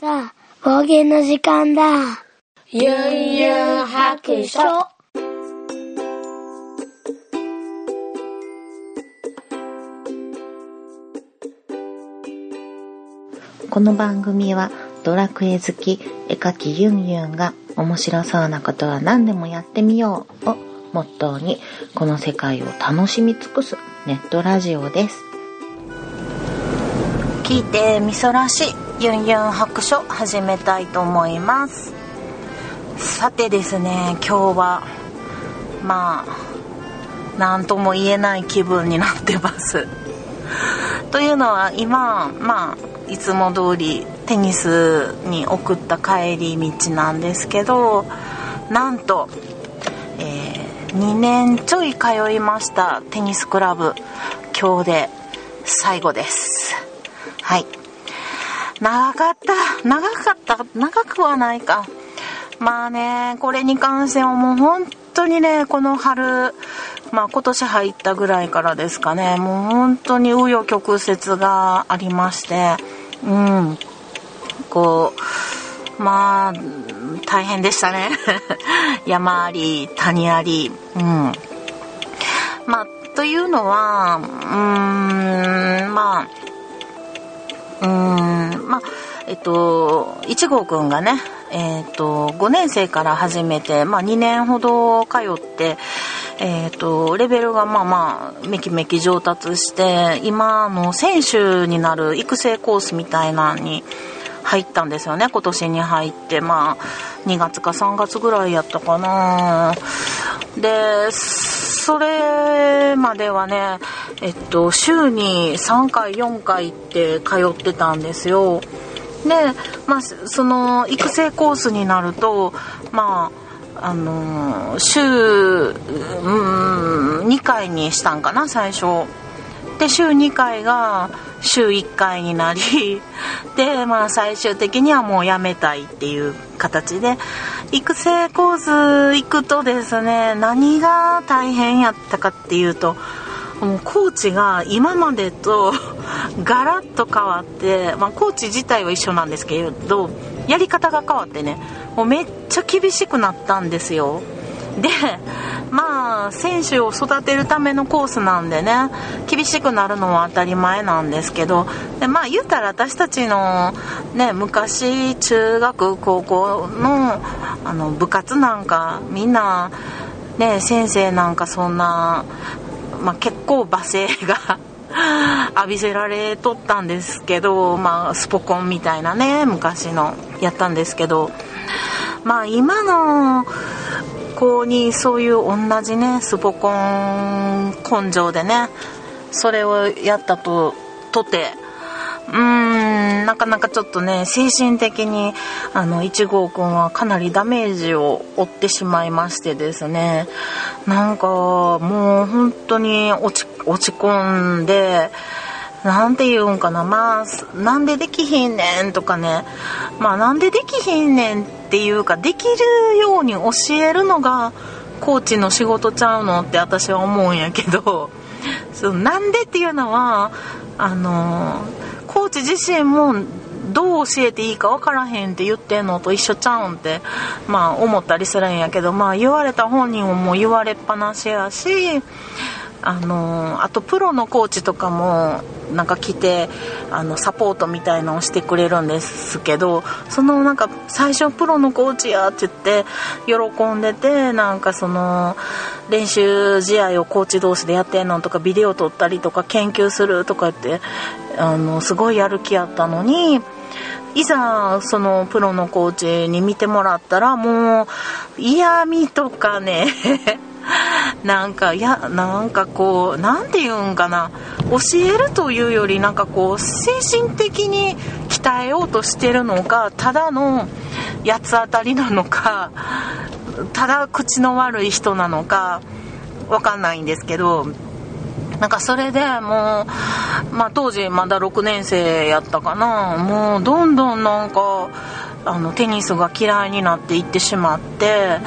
さあ、方言の時間だ。ゆんゆん白書。この番組はドラクエ好き絵描きユンユンが面白そうなことは何でもやってみようをモットーにこの世界を楽しみ尽くすネットラジオです聞いてみそらしユンユン白書始めたいと思います。さてですね今日はまあ何とも言えない気分になってます。というのは今まあいつも通りテニスに送った帰り道なんですけどなんと、えー、2年ちょい通いましたテニスクラブ今日で最後です。はい。長かった。長かった。長くはないか。まあねこれに関してはもう本当にねこの春まあ今年入ったぐらいからですかね。もう本当に紆余曲折がありまして。うん。こうまあ大変でしたね。山あり谷あり。うん。まあというのはうーんまあうん。まあえっと1号くんがねえっと5年生から始めて、まあ、2年ほど通ってえーと、レベルがまあまあめきめき上達して今の選手になる育成コースみたいなのに入ったんですよね。今年に入ってまあ2月か3月ぐらいやったかな。でそれまではねえっと週に3回4回って通ってたんですよ。でまあその育成コースになるとまああの週、うん、2回にしたんかな最初。で週2回が週1回になりでまあ最終的にはもうやめたいっていう形で育成コース行くとですね何が大変やったかっていうともうコーチが今までと ガラッと変わって、まあ、コーチ自体は一緒なんですけどやり方が変わってねもうめっちゃ厳しくなったんですよ。でまあ選手を育てるためのコースなんでね厳しくなるのは当たり前なんですけどでまあ言うたら私たちのね昔中学高校のあの部活なんかみんなね先生なんかそんな、まあ、結構罵声が 浴びせられとったんですけど、まあ、スポコンみたいなね昔のやったんですけどまあ今の子にそういう同じねスポコン根性でねそれをやったととてうーんなかなかちょっとね精神的にあの1号くんはかなりダメージを負ってしまいましてですね。なんかもう本当に落ち落ち込んでなんて言うんかなまあなんでできひんねんとかね。まあなんでできひんねんってていうかできるように教えるのがコーチの仕事ちゃうのって私は思うんやけど そのなんでっていうのはあのコーチ自身もどう教えていいか分からへんって言ってんのと一緒ちゃうんってまあ思ったりするんやけどまあ言われた本人ももう言われっぱなしやしあのあとプロのコーチとかもなんか来てあのサポートみたいのをしてくれるんですけどそのなんか最初プロのコーチやって言って喜んでてなんかその練習試合をコーチ同士でやってんのとかビデオ撮ったりとか研究するとかってあのすごいやる気やったのに。いざそのプロのコーチに見てもらったらもう嫌味とかねなんかいやなんかこう何て言うんかな。教えるというよりなんかこう精神的に鍛えようとしてるのかただの八つ当たりなのかただ口の悪い人なのか分かんないんですけどなんかそれでもう、まあ、当時まだ6年生やったかな。もうどんどんなんかあのテニスが嫌いになって行ってしまって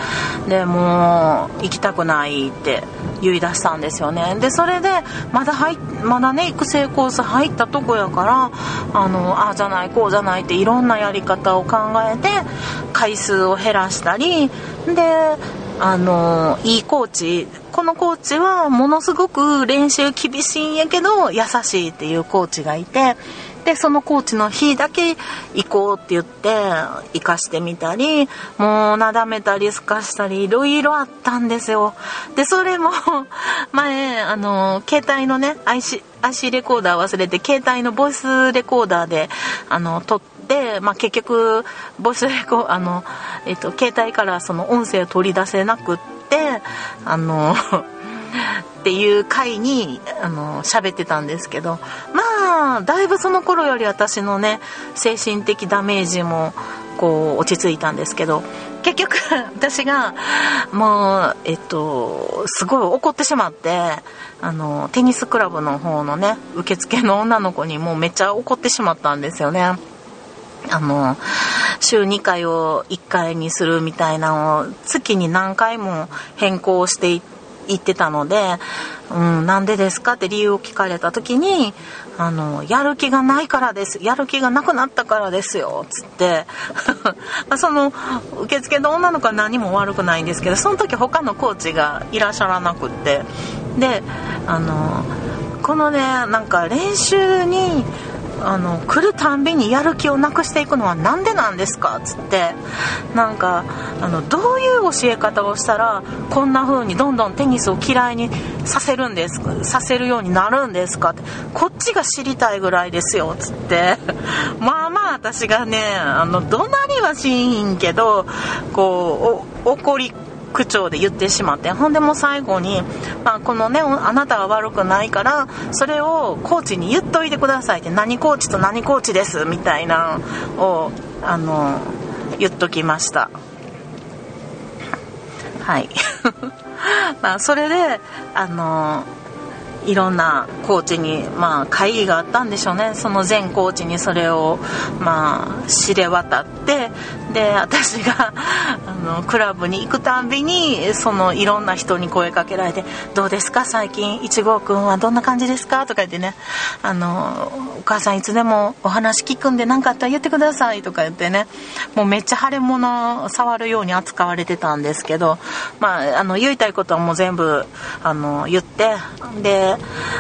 でもう行きたくないって言い出したんですよね。でそれでまだ入まだね育成コース入ったとこやからあのああじゃないこうじゃないっていろんなやり方を考えて回数を減らしたりであのいいコーチこのコーチはものすごく練習厳しいんやけど優しいっていうコーチがいてでそのコーチの日だけ行こうって言って行かしてみたりもうなだめたりすかしたりいろいろあったんですよ。でそれも 前あの携帯のね IC, IC レコーダー忘れて携帯のボイスレコーダーであの撮ってまあ、結局ボイスレコあの、えっと、携帯からその音声を取り出せなくってあの っていう回にあの喋ってたんですけどまあだいぶその頃より私のね精神的ダメージもこう落ち着いたんですけど結局私がもうえっとすごい怒ってしまってあのテニスクラブの方のね受付の女の子にもうめっちゃ怒ってしまったんですよね。あの週2回を1回にするみたいなのを月に何回も変更していって。言ってたので、うん、なんでですかって理由を聞かれた時に、あの、やる気がないからです。やる気がなくなったからですよ。つって、その、受付の女の子は何も悪くないんですけど、その時他のコーチがいらっしゃらなくって、で、あの、このね、なんか練習に、あの来るたんびにやる気をなくしていくのは何でなんですか？っつってなんかあのどういう教え方をしたらこんな風にどんどんテニスを嫌いにさせるんですさせるようになるんですか？ってこっちが知りたいぐらいですよ。っつって。まあまあ私がねあの怒鳴りはしんけどこう怒り口調で言ってしまってほんでも最後に、まあ、このねあなたは悪くないからそれをコーチに言っといてくださいって何コーチと何コーチですみたいなをあの言っときました。はい。まあそれであのいろんなコーチに、まあ、会議があったんでしょうね。その全コーチにそれを、まあ、知れ渡ってで私があのクラブに行くたんびにそのいろんな人に声かけられて「どうですか？最近1号くんはどんな感じですか?」とか言ってね。あの「お母さんいつでもお話聞くんで何かあったら言ってください」とか言ってね。もうめっちゃ腫れ物触るように扱われてたんですけど、まあ、あの言いたいことはもう全部あの言って。で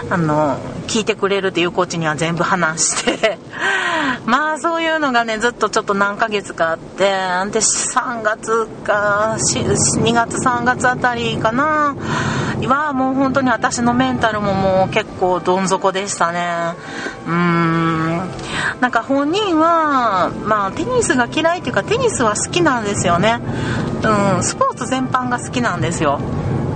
あの聞いてくれるっていうコーチには全部話して。まあそういうのがねずっとちょっと何ヶ月かあってで3月か2月3月あたりかな。はもう本当に私のメンタルももう結構どん底でしたね。うん。なんか本人はまあテニスが嫌いっていうかテニスは好きなんですよね。うん。スポーツ全般が好きなんですよ。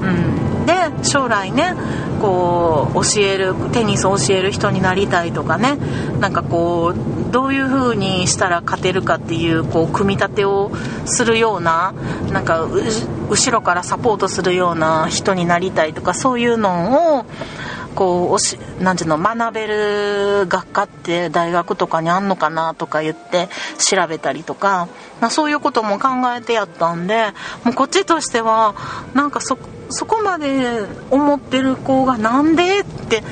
うん。で将来ねこう教えるテニスを教える人になりたいとかね。なんかこうどういう風にしたら勝てるかっていうこう組み立てをするようななんか後ろからサポートするような人になりたいとかそういうのをこうおしなんていうの学べる学科って大学とかにあんのかなとか言って調べたりとか、まあ、そういうことも考えてやったんでもうこっちとしてはなんかそそこまで思ってる子がなんでって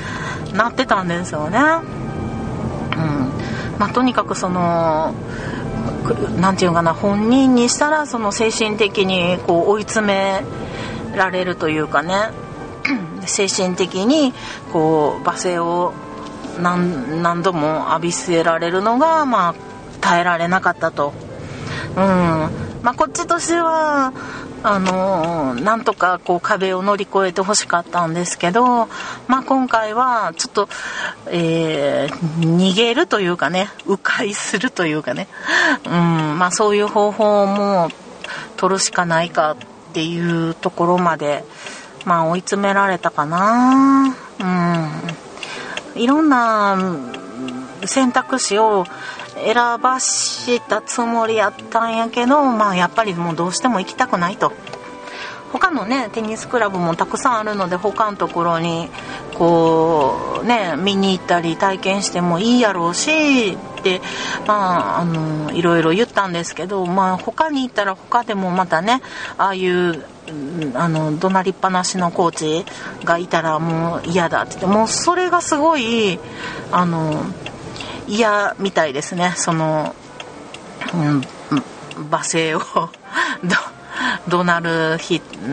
なってたんですよね。うんまあ、とにかくその何て言うかな本人にしたらその精神的にこう追い詰められるというかね精神的にこう罵声を何何度も浴びせられるのが、まあ、耐えられなかったと。うん。まあ、こっちとしてはあのなんとかこう壁を乗り越えてほしかったんですけど、まあ、今回はちょっと、えー、逃げるというかね迂回するというかね、うん。まあ、そういう方法も取るしかないかっていうところまで、まあ、追い詰められたかな。うん、いろんな選択肢を選ばしたつもりやったんやけど、まあ、やっぱりもうどうしても行きたくないと。他のねテニスクラブもたくさんあるので他のところにこうね見に行ったり体験してもいいやろうし、まあ、あのいろいろ言ったんですけど、まあ、他に行ったら他でもまたねああいうあの怒鳴りっぱなしのコーチがいたらもう嫌だって言ってもうそれがすごいあの嫌みたいですね。その、うん、罵声を。怒鳴る日、う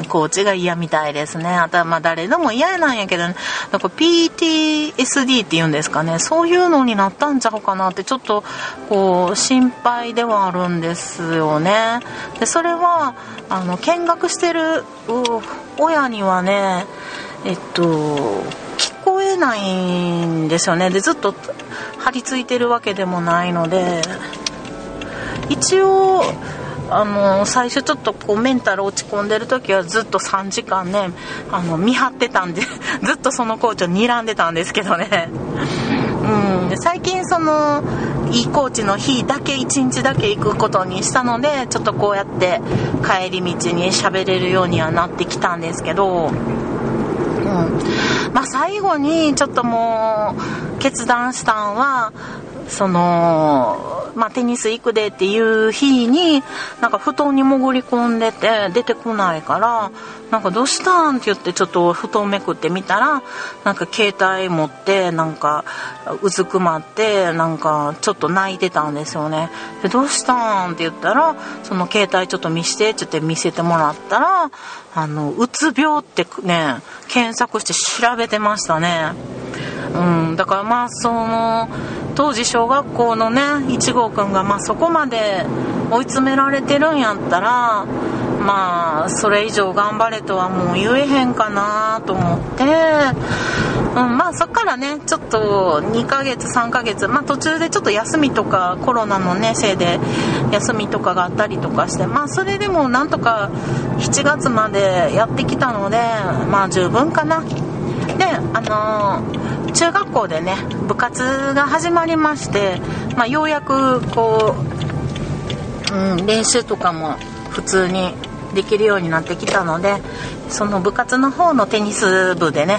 ん、コーチが嫌みたいですね。あとはまあ誰でも嫌なんやけど、ね、なんか PTSD って言うんですかね。そういうのになったんちゃうかなってちょっとこう心配ではあるんですよね。で、それはあの見学してる親にはね、えっと、聞こえないんですよね。で、ずっと張り付いてるわけでもないので、一応、あの最初ちょっとこうメンタル落ち込んでる時はずっと3時間ねあの見張ってたんで ずっとそのコーチを睨んでたんですけどね。うん。最近そのいいコーチの日だけ1日だけ行くことにしたのでちょっとこうやって帰り道に喋れるようにはなってきたんですけど。うん。まあ、最後にちょっともう決断したんはその、まあ、テニス行くでっていう日になんか布団に潜り込んでて出てこないからなんかどうしたんって言ってちょっと布団めくってみたらなんか携帯持ってなんかうずくまってなんかちょっと泣いてたんですよね。でどうしたんって言ったらその携帯ちょっと見してって言って見せてもらったらあのうつ病ってね検索して調べてましたね。うん。だからまあその当時小学校のね1号くんがまあそこまで追い詰められてるんやったらまあそれ以上頑張れとはもう言えへんかなと思って、うん、まあそっからねちょっと2ヶ月3ヶ月まあ途中でちょっと休みとかコロナのねせいで休みとかがあったりとかしてまあそれでもなんとか7月までやってきたのでまあ十分かな。であのー中学校でね部活が始まりまして、まあ、ようやくこう、うん、練習とかも普通にできるようになってきたのでその部活の方のテニス部でね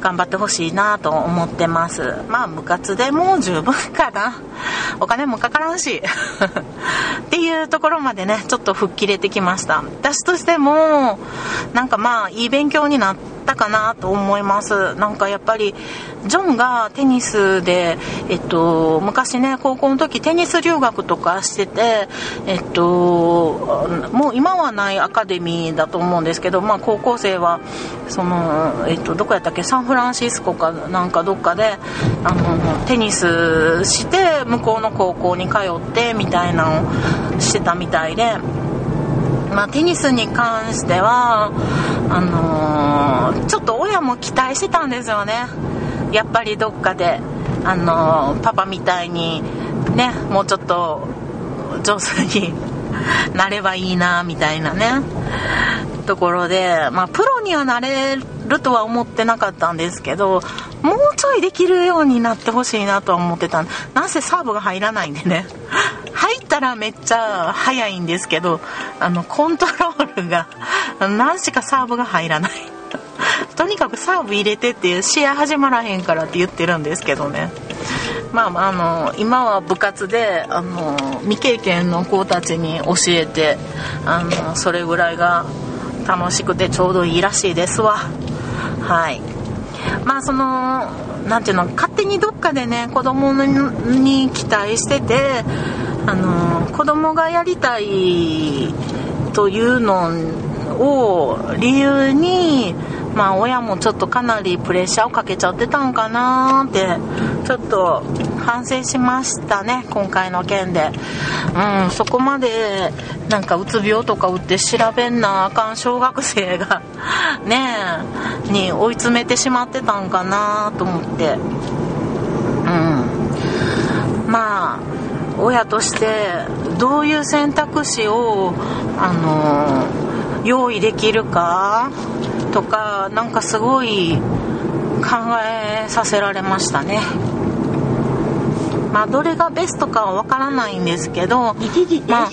頑張ってほしいなと思ってます。まあ部活でも十分かな。お金もかからんし。っていうところまでねちょっと吹っ切れてきました。私としてもなんかまあいい勉強になったかなと思いますなんかやっぱりジョンがテニスで、えっと、昔ね高校の時テニス留学とかしてて、えっと、もう今はないアカデミーだと思うんですけど、まあ、高校生はその、えっと、どこやったっけサンフランシスコかなんかどっかであのテニスして向こうの高校に通ってみたいなのをしてたみたいで。まあ、テニスに関してはあのー、ちょっと親も期待してたんですよね。やっぱりどっかで、あのパパみたいにねもうちょっと上手に なればいいなみたいなねところでまあプロにはなれるとは思ってなかったんですけどもうちょいできるようになってほしいなと思ってた。なんせサーブが入らないんでね。入ったらめっちゃ速いんですけどあのコントロールが何しかサーブが入らない。とにかくサーブ入れてっていう試合始まらへんからって言ってるんですけどね。まあ、あの今は部活であの未経験の子たちに教えてあのそれぐらいが楽しくてちょうどいいらしいですわ。はい。まあその何ていうの勝手にどっかでね子供に期待しててあの子供がやりたいというのを理由にまあ親もちょっとかなりプレッシャーをかけちゃってたんかなってちょっと反省しましたね今回の件で。うんそこまでなんかうつ病とか打って調べんなあかん小学生が ねえに追い詰めてしまってたんかなと思って。うん。まあ親としてどういう選択肢をあの用意できるかとかなんかすごい考えさせられましたね。まあどれがベストかは分からないんですけどまあ、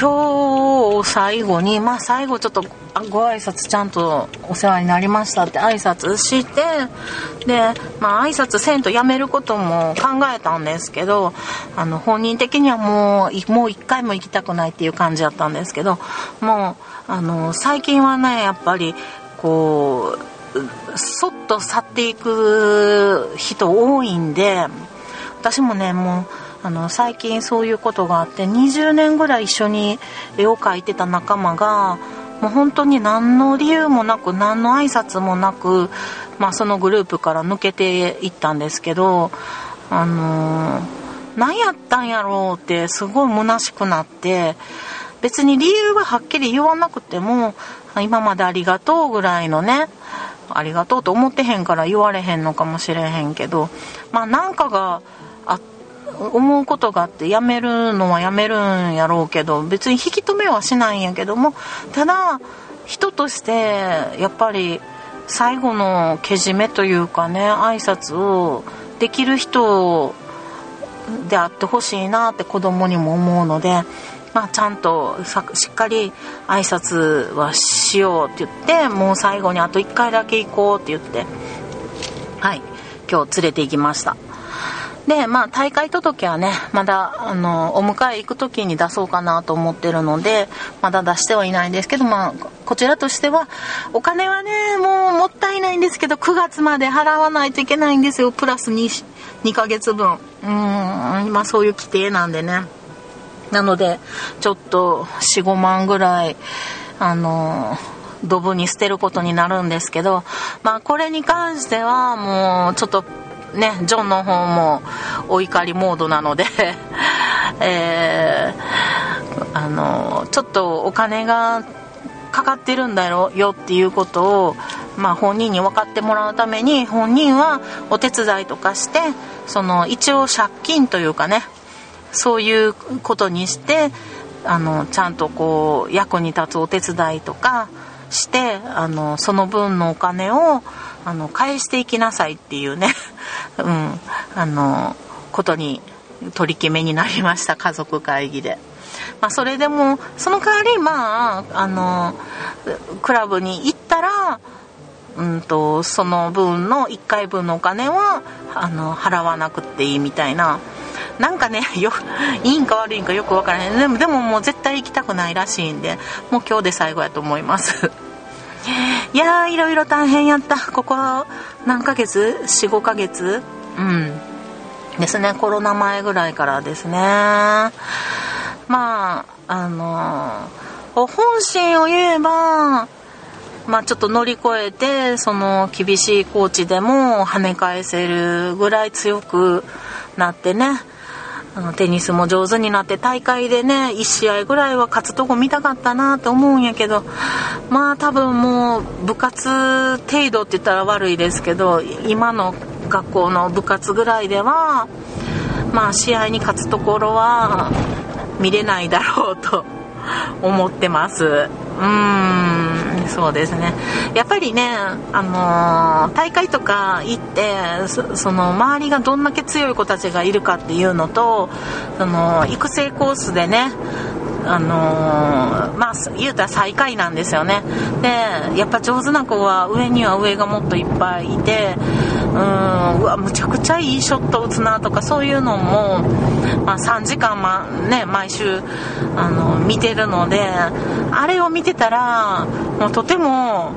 今日最後にまあ最後ちょっとご挨拶ちゃんとお世話になりましたって挨拶してでまあ挨拶せんとやめることも考えたんですけどあの本人的にはもうもう一回も行きたくないっていう感じだったんですけどもうあの最近はねやっぱりこうそっと去っていく人多いんで私もねもうあの最近そういうことがあって20年ぐらい一緒に絵を描いてた仲間がもう本当に何の理由もなく何の挨拶もなく、まあ、そのグループから抜けていったんですけどあのー、何やったんやろうってすごい虚しくなって別に理由ははっきり言わなくても今までありがとうぐらいのねありがとうと思ってへんから言われへんのかもしれへんけどまあなんかが思うことがあってやめるのはやめるんやろうけど別に引き止めはしないんやけどもただ人としてやっぱり最後のけじめというかね挨拶をできる人であってほしいなって子供にも思うので、まあ、ちゃんとしっかり挨拶はしようって言ってもう最後にあと1回だけ行こうって言ってはい今日連れて行きました。で、まあ、大会届はね、まだ、あの、お迎え行く時に出そうかなと思ってるので、まだ出してはいないんですけど、まあ、こちらとしては、お金はね、もうもったいないんですけど、9月まで払わないといけないんですよ、プラス 2, 2ヶ月分。うん、まあ、そういう規定なんでね。なので、ちょっと、4、5万ぐらい、あの、ドブに捨てることになるんですけど、まあ、これに関しては、もう、ちょっと、ね、ジョンの方もお怒りモードなので えー、あの、ちょっとお金がかかってるんだよっていうことを、まあ、本人に分かってもらうために本人はお手伝いとかしてその一応借金というかねそういうことにしてあのちゃんとこう役に立つお手伝いとかしてあのその分のお金をあの返していきなさいっていうね、うん、あのことに取り決めになりました家族会議で。まあ、それでもその代わりまああのクラブに行ったらうんとその分の1回分のお金はあの払わなくていいみたいな。なんかね よいいんか悪いんかよく分からへん。でもでももう絶対行きたくないらしいんでもう今日で最後やと思います。いやーいろいろ大変やった。ここ何ヶ月？45ヶ月？うん。ですね。コロナ前ぐらいからですね。まああのー、本心を言えばまあ、ちょっと乗り越えてその厳しいコーチでも跳ね返せるぐらい強くなってねあのテニスも上手になって大会でね1試合ぐらいは勝つとこ見たかったなと思うんやけどまあ多分もう部活程度って言ったら悪いですけど今の学校の部活ぐらいではまあ試合に勝つところは見れないだろうと 思ってます。うんそうですね。やっぱりね、あのー、大会とか行ってその周りがどんだけ強い子たちがいるかっていうのとその育成コースでねあのー、まあ言うたら最下位なんですよね。でやっぱ上手な子は上には上がもっといっぱいいてうーんうわむちゃくちゃいいショット打つなとかそういうのも、まあ、3時間、まね、毎週あの見てるのであれを見てたらもうとても、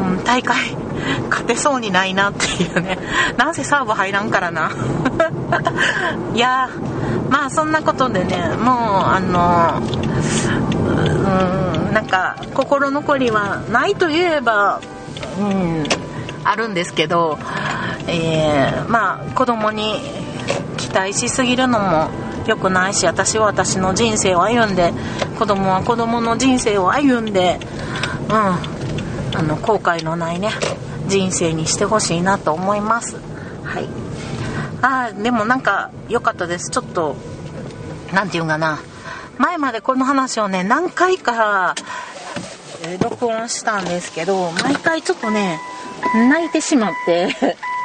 うん、大会 勝てそうにないなっていうね。なんせサーブ入らんからな。いやまあそんなことでねもうあのうんなんか心残りはないといえばうんあるんですけど、えー、まあ子供に期待しすぎるのも良くないし私は私の人生を歩んで子供は子供の人生を歩んでうんあの後悔のないね人生にしてほしいなと思います。はい。あでもなんか良かったです。ちょっと何て言うんかな。前までこの話をね何回か、えー、録音したんですけど毎回ちょっとね泣いてしまって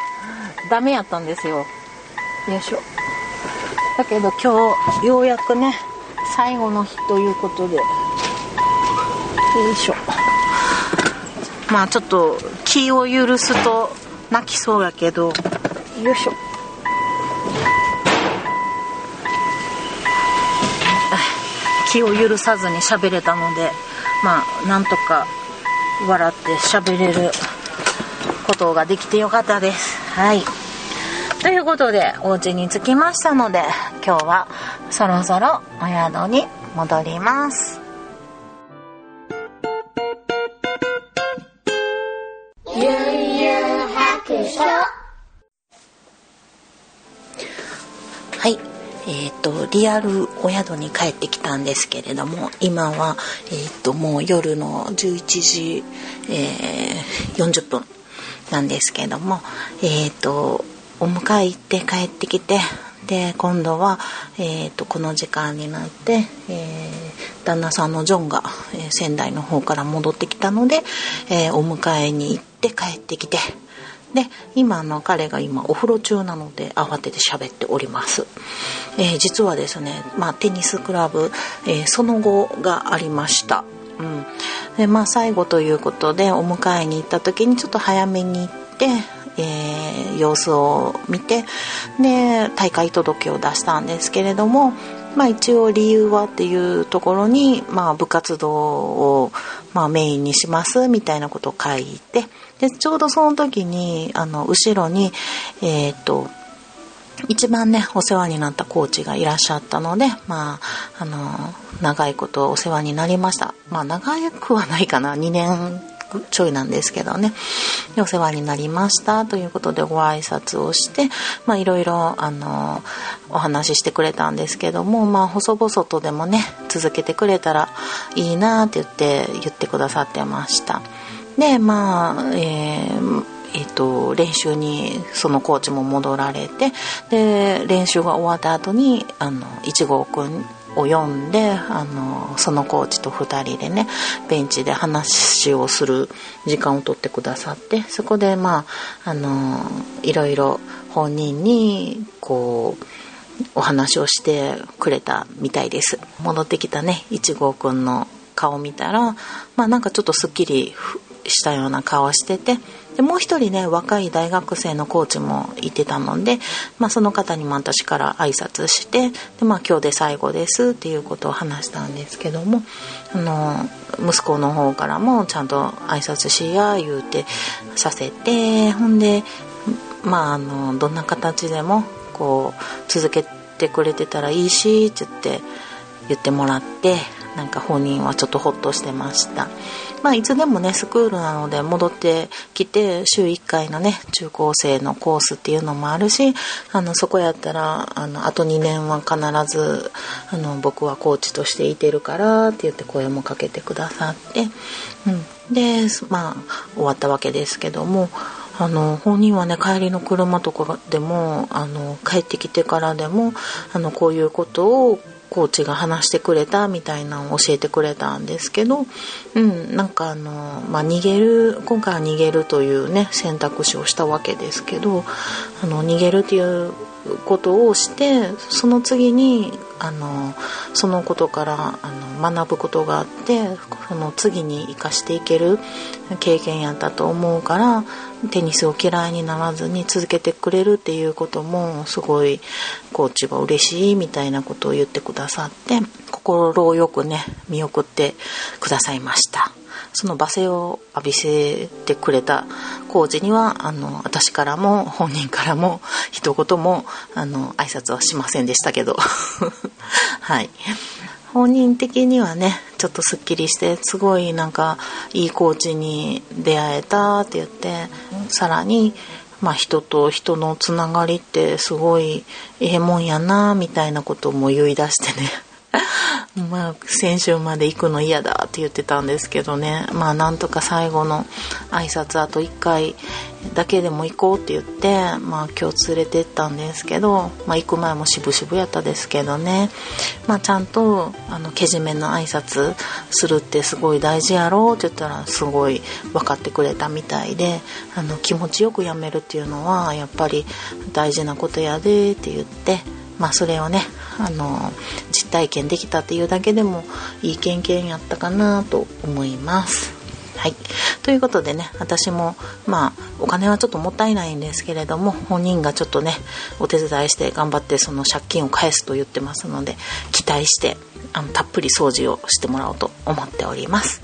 ダメやったんですよ。よいしょ。だけど今日ようやくね最後の日ということで。よいしょ。まあちょっと気を許すと泣きそうやけど。よいしょ気を許さずに喋れたのでまあなんとか笑って喋れることができてよかったです。はい。ということでお家に着きましたので今日はそろそろお宿に戻ります。ゆんゆん白書えっ、とリアルお宿に帰ってきたんですけれども今は、えっともう夜の11時、えー40分なんですけれどもえっ、とお迎え行って帰ってきてで今度は、えー、とこの時間になって、えー旦那さんのジョンが、えー仙台の方から戻ってきたので、えーお迎えに行って帰ってきてで今の彼が今お風呂中なので慌てて喋っております、えー実はですね、まあ、テニスクラブ、えーその後がありました。うん。でまあ最後ということでお迎えに行った時にちょっと早めに行って、えー様子を見てで大会届を出したんですけれどもまあ一応理由はっていうところに、まあ、部活動を、まあ、メインにしますみたいなことを書いてでちょうどその時にあの後ろにえっ、と一番ねお世話になったコーチがいらっしゃったのでまああの長いことお世話になりました。まあ長くはないかな。2年ちょいなんですけどね。お世話になりました。ということでご挨拶をしてまあいろいろあのお話ししてくれたんですけどもまあ細々とでもね続けてくれたらいいなって言って言ってくださってました。でまあえーえっと練習にそのコーチも戻られてで練習が終わった後にあの1号くんを呼んであのそのコーチと2人でねベンチで話をする時間を取ってくださってそこでまああのいろいろ本人にこうお話をしてくれたみたいです。戻ってきたね1号くんの顔見たらまあなんかちょっとすっきりしたような顔しててでもう一人ね若い大学生のコーチもいてたので、まあ、その方にも私から挨拶してで、まあ、今日で最後ですっていうことを話したんですけどもあの息子の方からもちゃんと挨拶しや言うてさせてほんでまああのどんな形でもこう続けてくれてたらいいしって言って言ってもらってなんか本人はちょっとホッとしてました。まあいつでもねスクールなので戻ってきて週1回のね中高生のコースっていうのもあるしあのそこやったらあのあと2年は必ずあの僕はコーチとしていてるからって言って声もかけてくださって、うん、でまあ終わったわけですけどもあの本人はね帰りの車とかでもあの帰ってきてからでもあのこういうことをコーチが話してくれたみたいなのを教えてくれたんですけど、うん、なんかあの、まあ、逃げる今回は逃げるというね選択肢をしたわけですけどあの逃げるっていうことをしてその次にあのそのことからあの学ぶことがあってその次に生かしていける経験やったと思うからテニスを嫌いにならずに続けてくれるっていうこともすごいコーチは嬉しいみたいなことを言ってくださって心をよくね見送ってくださいました。その罵声を浴びせてくれたコーチにはあの私からも本人からも一言もあの挨拶はしませんでしたけど はい本人的にはねちょっとすっきりしてすごいなんかいいコーチに出会えたって言ってさらにまあ、人と人のつながりってすごいええもんやなみたいなことも言い出してね。まあ先週まで行くの嫌だって言ってたんですけどね。まあなんとか最後の挨拶あと1回だけでも行こうって言ってまあ今日連れてったんですけど、まあ、行く前も渋々やったですけどね。まあちゃんとあのけじめの挨拶するってすごい大事やろって言ったらすごい分かってくれたみたいであの気持ちよくやめるっていうのはやっぱり大事なことやでって言ってまあそれをねあの実体験できたっていうだけでもいい経験やったかなと思います。はい、ということでね私もまあお金はちょっともったいないんですけれども本人がちょっとねお手伝いして頑張ってその借金を返すと言ってますので期待してあのたっぷり掃除をしてもらおうと思っております。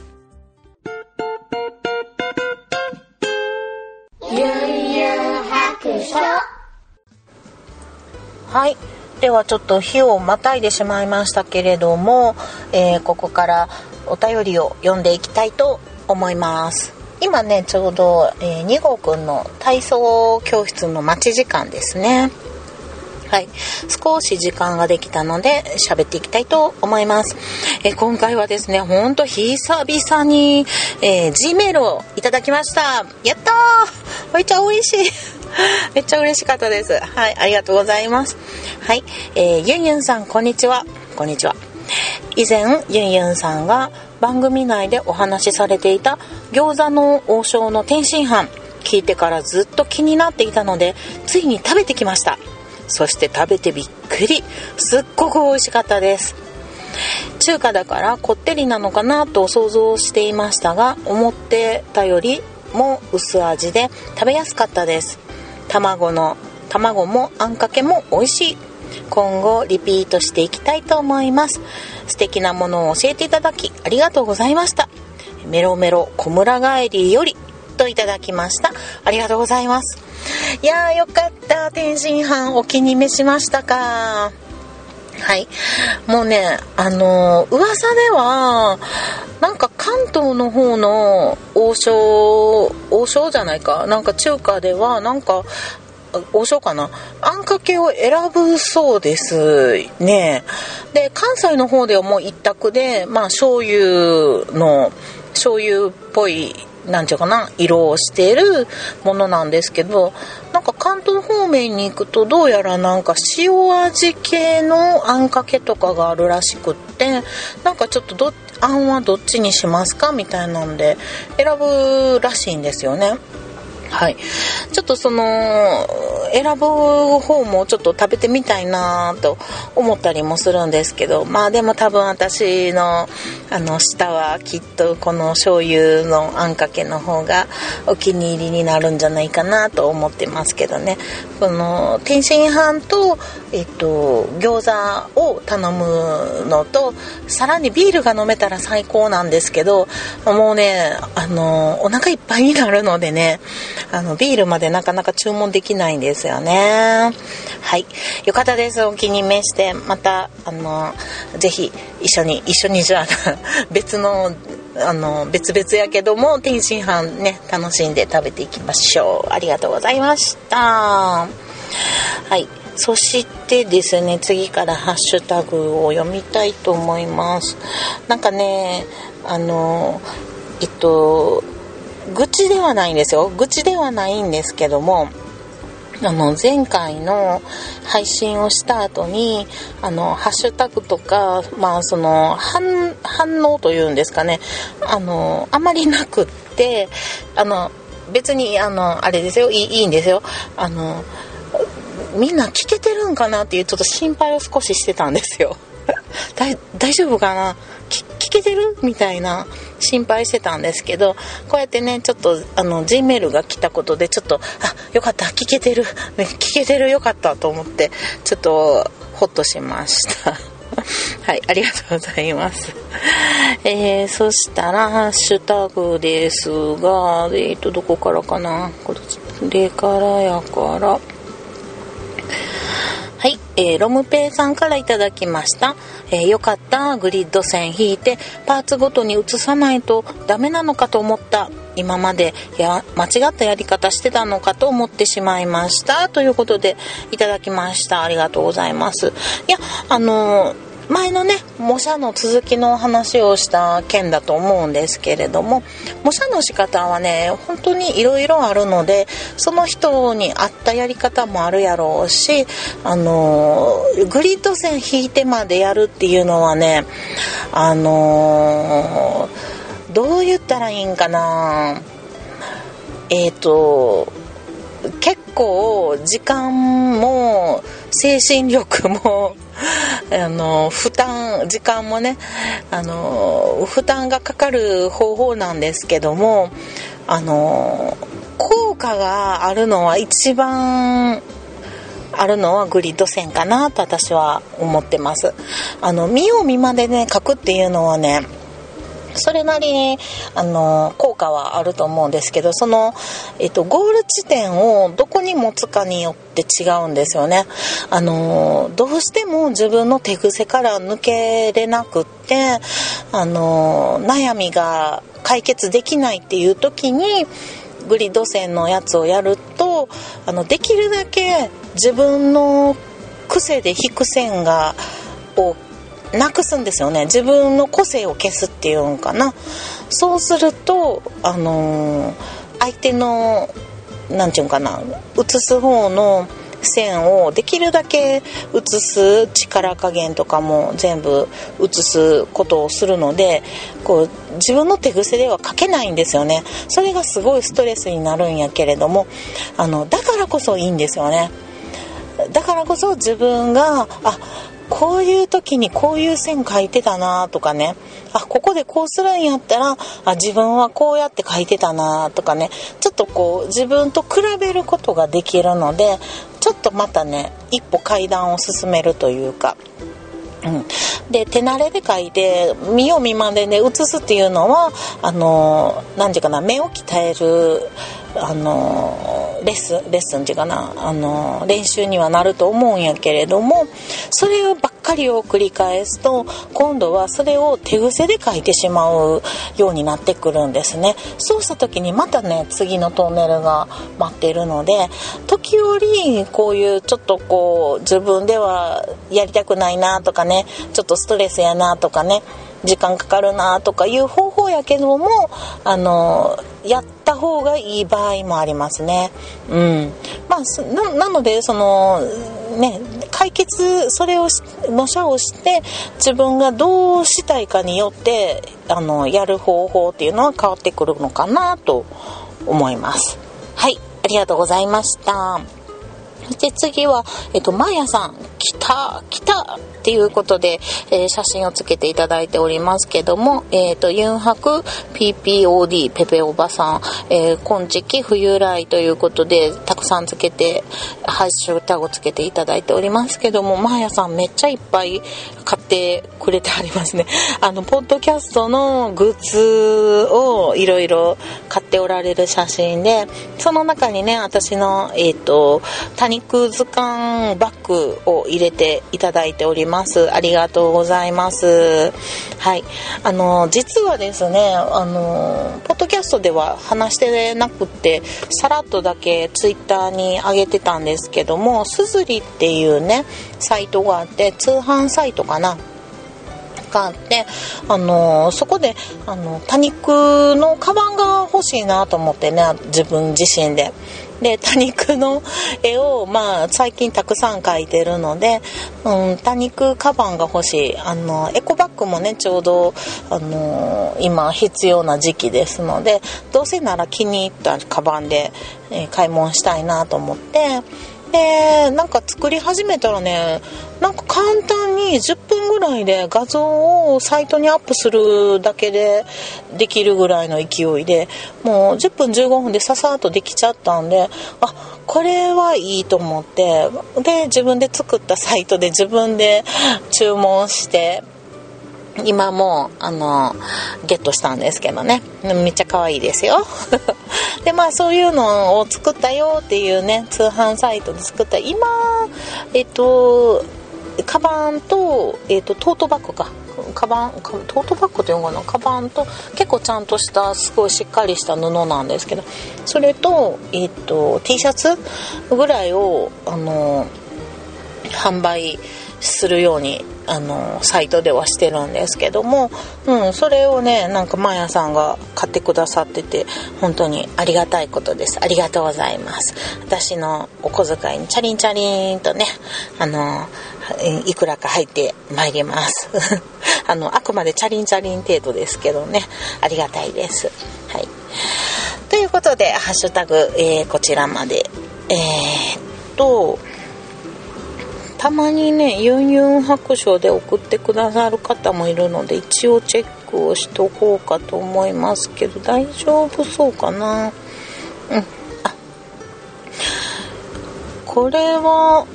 はいではちょっと日をまたいでしまいましたけれども、えー、ここからお便りを読んでいきたいと思います今ねちょうど、えー、2号くんの体操教室の待ち時間ですねはい。少し時間ができたので喋っていきたいと思います。え、今回はですね、ほんと久々に、えー、G メールをいただきました。やったーめっちゃ美味しい めっちゃ嬉しかったです。はい、ありがとうございます。はい、えー、ユンユンさん、こんにちは。こんにちは。以前、ユンユンさんが番組内でお話しされていた餃子の王将の天津飯、聞いてからずっと気になっていたので、ついに食べてきました。そして食べてびっくり。すっごく美味しかったです。中華だからこってりなのかなと想像していましたが、思ってたよりも薄味で食べやすかったです。卵の卵もあんかけも美味しい。今後リピートしていきたいと思います。素敵なものを教えていただきありがとうございました。メロメロ小村帰りよりといただきました。ありがとうございます。いやーよかった。天津飯お気に召しましたか。はい。もうね、あのー、噂では、なんか関東の方の王将、王将じゃないか、なんか中華では、なんか、王将かなあんかけを選ぶそうですね。で、関西の方ではもう一択で、まあ醤油の、醤油っぽいなんちゅうかな色をしているものなんですけどなんか関東方面に行くとどうやらなんか塩味系のあんかけとかがあるらしくってなんかちょっとどあんはどっちにしますかみたいなんで選ぶらしいんですよね。はい、ちょっとその選ぶ方もちょっと食べてみたいなと思ったりもするんですけどまあでも多分私のあの舌はきっとこの醤油のあんかけの方がお気に入りになるんじゃないかなと思ってますけどね。この天津飯と、えっと、餃子を頼むのとさらにビールが飲めたら最高なんですけどもうねあのお腹いっぱいになるのでねあのビールまでなかなか注文できないんですよね。はい。よかったです。お気に召して。またあのぜひ一緒に一緒にじゃあ 別のあの別々やけども天津飯ね楽しんで食べていきましょう。ありがとうございました。はい。そしてですね次からハッシュタグを読みたいと思います。なんかねあのえっと愚痴ではないんですよ。愚痴ではないんですけどもあの前回の配信をした後にあのハッシュタグとか、まあ、その反応というんですかね。あのあまりなくってあの別にあのあれですよ。いいいいんですよ。あのみんな聞けてるんかなっていうちょっと心配を少ししてたんですよ。大丈夫かな？聞けてる？みたいな心配してたんですけどこうやってねちょっとあの G メールが来たことでちょっとあよかった聞けてる、聞けてるよかったと思ってちょっとホッとしました。はい、ありがとうございます。えー、そしたら、ハッシュタグですが、えっ、ー、と、どこからかな？これからやから、えー、ロムペイさんからいただきました。えー、よかった、グリッド線引いて、パーツごとに移さないとダメなのかと思った。今までや間違ったやり方してたのかと思ってしまいました。ということで、いただきました。ありがとうございます。いや、あのー前のね模写の続きの話をした件だと思うんですけれども模写の仕方はね本当にいろいろあるのでその人に合ったやり方もあるやろうしあのグリッド線引いてまでやるっていうのはねあのどう言ったらいいんかな。えっ、ー、と結構時間も精神力も あの負担時間もねあの負担がかかる方法なんですけどもあの効果があるのは一番あるのはグリッド線かなと私は思ってます。あの見よう見までね書くっていうのはねそれなりにあの効果はあると思うんですけどその、えっと、ゴール地点をどこに持つかによって違うんですよね。あのどうしても自分の手癖から抜けれなくってあの悩みが解決できないっていう時にグリッド線のやつをやるとあのできるだけ自分の癖で引く線がをなくすんですよね。自分の個性を消すっていうんかな。そうするとあのー、相手の何て言うんかな。写す方の線をできるだけ写す力加減とかも全部写すことをするのでこう自分の手癖では書けないんですよね。それがすごいストレスになるんやけれどもあのだからこそいいんですよね。だからこそ自分があこういう時にこういう線書いてたなとかね。あここでこうするんやったらあ自分はこうやって書いてたなとかね。ちょっとこう自分と比べることができるのでちょっとまたね一歩階段を進めるというか。うん、で手慣れで書いて見よう見まねで写すっていうのはあの何て言うかな目を鍛えるあのレッスンレッスンっていうかなあの練習にはなると思うんやけれどもそれをばっかりを繰り返すと今度はそれを手癖で書いてしまうようになってくるんですね。そうした時にまたね次のトンネルが待っているので時折こういうちょっとこう自分ではやりたくないなとかねちょっとストレスやなとかね時間かかるなとかいう方法やけどもあのやった方がいい場合もありますね。うん。まあ、なので、その、ね、解決、それを模写をして、自分がどうしたいかによって、あの、やる方法っていうのは変わってくるのかなと思います。はい、ありがとうございました。で次は、えっと、まやさん、来た、来たっていうことで、えー、写真をつけていただいておりますけども、えっ、ー、と、ユンハク PPOD ペペおばさん、え、今時期冬来ということで、たくさんつけて、ハッシュタグつけていただいておりますけども、まやさんめっちゃいっぱい活てくれてありますね。あの、ポッドキャストのグッズをいろいろ買っておられる写真で、その中にね、私の、えっ、ー、と、多肉図鑑バッグを入れていただいております。ありがとうございます。はい。あの、実はですね、あの、ポッドキャストでは話してなくって、さらっとだけツイッターに上げてたんですけども、すずりっていうね、サイトがあって、通販サイトかな。があってあのそこであの多肉のカバンが欲しいなと思ってね自分自身でで多肉の絵を、まあ、最近たくさん描いてるので、うん、多肉カバンが欲しいあのエコバッグもねちょうど、あの今必要な時期ですのでどうせなら気に入ったカバンで、えー、買い物したいなと思って。でなんか作り始めたらねなんか簡単に10分ぐらいで画像をサイトにアップするだけでできるぐらいの勢いでもう10分15分でささっとできちゃったんであこれはいいと思ってで自分で作ったサイトで自分で注文して今もあのゲットしたんですけどね。めっちゃ可愛いですよ。でまあそういうのを作ったよっていうね通販サイトで作った今えっとカバンと,、えっとトートバッグか。カバントートバッグっていうのかな。カバンと結構ちゃんとしたすごいしっかりした布なんですけどそれと,、えっと T シャツぐらいをあの販売するようにあのサイトではしてるんですけども、うん、それをねなんかマヤさんが買ってくださってて本当にありがたいことです。ありがとうございます。私のお小遣いにチャリンチャリンとねあのいくらか入ってまいります。あのあくまでチャリンチャリン程度ですけどね。ありがたいです。はい。ということでハッシュタグ、えー、こちらまで。えー、っとたまにねユンユン白書で送ってくださる方もいるので一応チェックをしとこうかと思いますけど大丈夫そうかな？うん。これは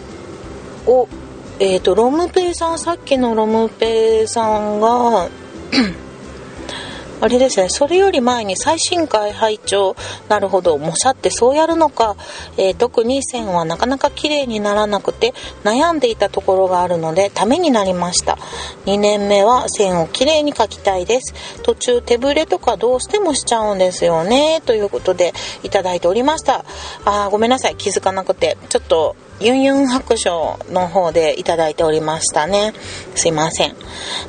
おえっ、ー、とロムペイさんさっきのロムペイさんがあれですね、それより前に最新回拝聴なるほど、模写ってそうやるのか、えー、特に線はなかなか綺麗にならなくて悩んでいたところがあるのでためになりました。2年目は線を綺麗に描きたいです。途中手ぶれとかどうしてもしちゃうんですよね。ということでいただいておりました。あごめんなさい、気づかなくて。ちょっとユンユン白書の方でいただいておりましたね。すいません。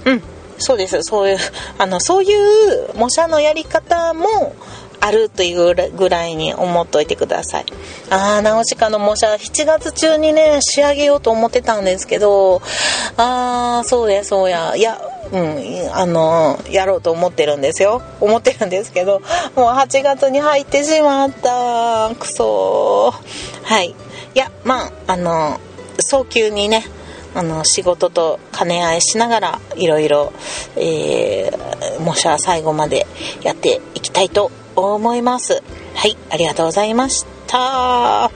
うん。そうです。そういう、あの、そういう模写のやり方もあるというぐらいに思っといてください。あー、ナウシカの模写、7月中にね、仕上げようと思ってたんですけど、あー、そうや、そうや、いや、うん、あの、やろうと思ってるんですよ。思ってるんですけど、もう8月に入ってしまった。くそはい。いや、まあ、あの、早急にね、あの仕事と兼ね合いしながらいろいろ、えー、模写最後までやっていきたいと思います。はいありがとうございました。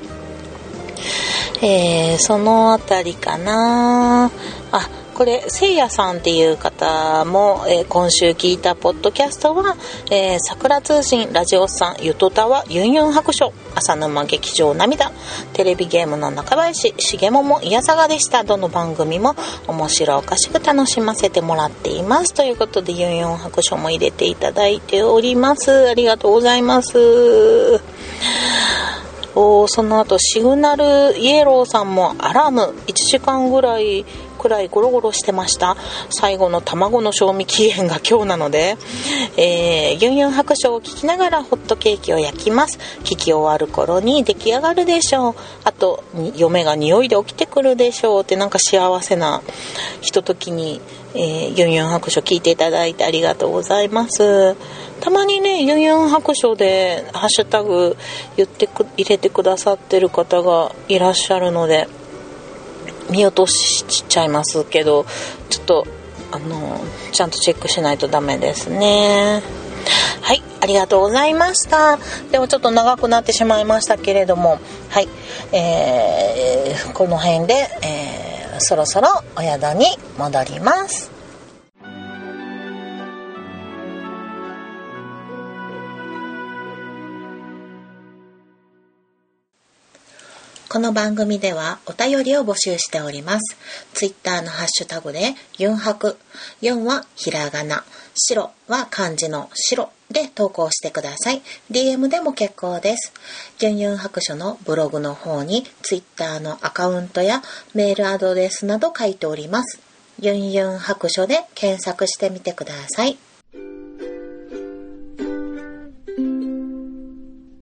えー、その辺りかな。あこれせいやさんっていう方も、えー、今週聞いたポッドキャストは「えー、桜通信ラジオさんゆとたわユンユン白書浅沼劇場涙」テレビゲームの中林重桃いやさがでした。どの番組も面白おかしく楽しませてもらっています。ということでユンユン白書も入れていただいております。ありがとうございます。おその後シグナルイエローさんもアラーム。1時間ぐらいくらいゴロゴロしてました。最後の卵の賞味期限が今日なので、えー、ユンユン白書を聞きながらホットケーキを焼きます。聞き終わる頃に出来上がるでしょう。あと嫁が匂いで起きてくるでしょうってなんか幸せなひとときに、えー、ユンユン白書聞いていただいてありがとうございます。たまにねユンユン白書でハッシュタグ言ってく入れてくださってる方がいらっしゃるので見落としちゃいますけどちょっとあのちゃんとチェックしないとダメですね。はいありがとうございました。でもちょっと長くなってしまいましたけれどもはいえー、この辺で、えー、そろそろお宿に戻ります。この番組ではお便りを募集しております。ツイッターのハッシュタグで、ユンハク、4はひらがな、白は漢字の白で投稿してください。DM でも結構です。ユンユン白書のブログの方にツイッターのアカウントやメールアドレスなど書いております。ユンユン白書で検索してみてください。